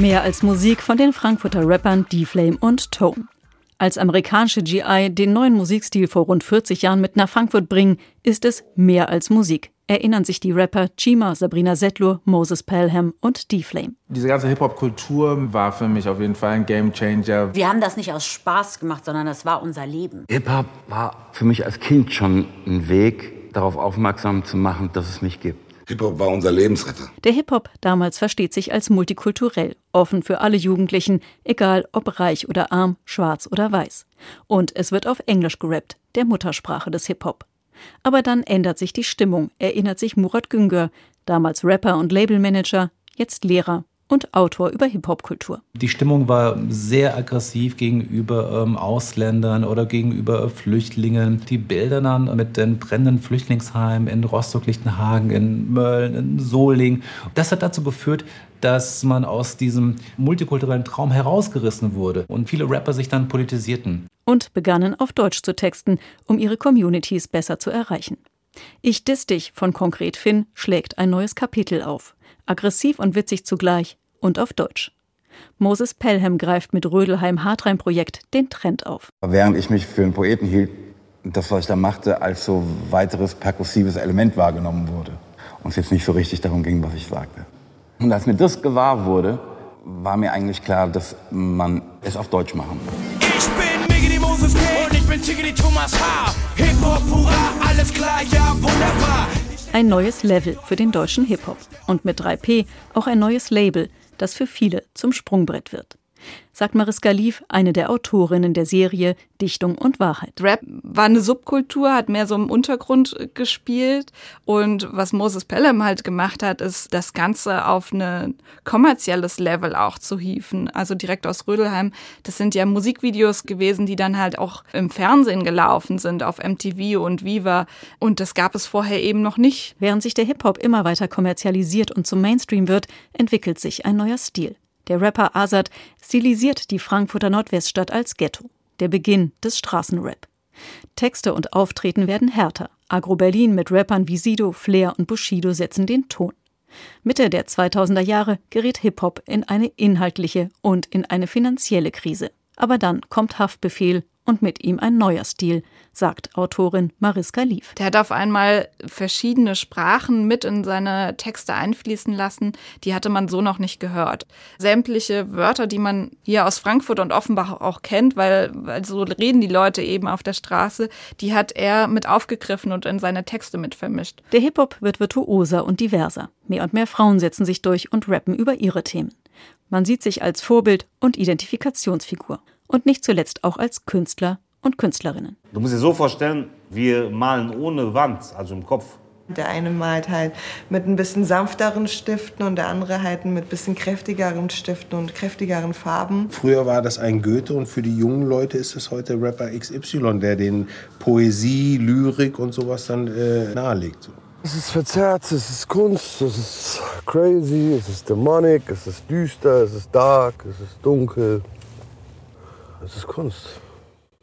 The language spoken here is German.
Mehr als Musik von den Frankfurter Rappern D-Flame und Tone. Als amerikanische GI den neuen Musikstil vor rund 40 Jahren mit nach Frankfurt bringen, ist es mehr als Musik erinnern sich die Rapper Chima, Sabrina Settler, Moses Pelham und D-Flame. Diese ganze Hip-Hop-Kultur war für mich auf jeden Fall ein Game-Changer. Wir haben das nicht aus Spaß gemacht, sondern das war unser Leben. Hip-Hop war für mich als Kind schon ein Weg, darauf aufmerksam zu machen, dass es mich gibt. Hip-Hop war unser Lebensretter. Der Hip-Hop damals versteht sich als multikulturell, offen für alle Jugendlichen, egal ob reich oder arm, schwarz oder weiß. Und es wird auf Englisch gerappt, der Muttersprache des Hip-Hop. Aber dann ändert sich die Stimmung, erinnert sich Murat Güngör, damals Rapper und Labelmanager, jetzt Lehrer und Autor über Hip-Hop-Kultur. Die Stimmung war sehr aggressiv gegenüber ähm, Ausländern oder gegenüber Flüchtlingen. Die Bilder dann mit den brennenden Flüchtlingsheimen in Rostock-Lichtenhagen, in Mölln, in Solingen. Das hat dazu geführt, dass man aus diesem multikulturellen Traum herausgerissen wurde und viele Rapper sich dann politisierten. Und begannen auf Deutsch zu texten, um ihre Communities besser zu erreichen. Ich diss dich von Konkret Finn schlägt ein neues Kapitel auf. Aggressiv und witzig zugleich und auf Deutsch. Moses Pelham greift mit Rödelheim Hartreim Projekt den Trend auf. Während ich mich für einen Poeten hielt, das, was ich da machte, als so weiteres perkussives Element wahrgenommen wurde. Und es jetzt nicht so richtig darum ging, was ich sagte. Und als mir das gewahr wurde, war mir eigentlich klar, dass man es auf Deutsch machen muss. Ich bin Miggy Moses K. und ich bin Tiggity Thomas H. Hip-Hop, hurra, alles klar, ja, wunderbar. Ein neues Level für den deutschen Hip-Hop. Und mit 3P auch ein neues Label, das für viele zum Sprungbrett wird sagt Mariska Lief, eine der Autorinnen der Serie Dichtung und Wahrheit. Rap war eine Subkultur, hat mehr so im Untergrund gespielt. Und was Moses Pelham halt gemacht hat, ist, das Ganze auf ein kommerzielles Level auch zu hieven. Also direkt aus Rödelheim. Das sind ja Musikvideos gewesen, die dann halt auch im Fernsehen gelaufen sind, auf MTV und Viva. Und das gab es vorher eben noch nicht. Während sich der Hip-Hop immer weiter kommerzialisiert und zum Mainstream wird, entwickelt sich ein neuer Stil. Der Rapper Azad stilisiert die Frankfurter Nordweststadt als Ghetto, der Beginn des Straßenrap. Texte und Auftreten werden härter. Agro Berlin mit Rappern wie Sido, Flair und Bushido setzen den Ton. Mitte der 2000er Jahre gerät Hip-Hop in eine inhaltliche und in eine finanzielle Krise. Aber dann kommt Haftbefehl und mit ihm ein neuer Stil, sagt Autorin Mariska Lief. Der hat auf einmal verschiedene Sprachen mit in seine Texte einfließen lassen, die hatte man so noch nicht gehört. Sämtliche Wörter, die man hier aus Frankfurt und Offenbach auch kennt, weil, weil so reden die Leute eben auf der Straße, die hat er mit aufgegriffen und in seine Texte mit vermischt. Der Hip-Hop wird virtuoser und diverser. Mehr und mehr Frauen setzen sich durch und rappen über ihre Themen. Man sieht sich als Vorbild und Identifikationsfigur und nicht zuletzt auch als Künstler und Künstlerinnen. Du musst dir so vorstellen, wir malen ohne Wand, also im Kopf. Der eine malt halt mit ein bisschen sanfteren Stiften und der andere halt mit ein bisschen kräftigeren Stiften und kräftigeren Farben. Früher war das ein Goethe und für die jungen Leute ist es heute Rapper XY, der den Poesie, Lyrik und sowas dann äh, nahelegt. Es ist verzerrt, es ist Kunst, es ist crazy, es ist demonic, es ist düster, es ist dark, es ist dunkel. Es ist Kunst.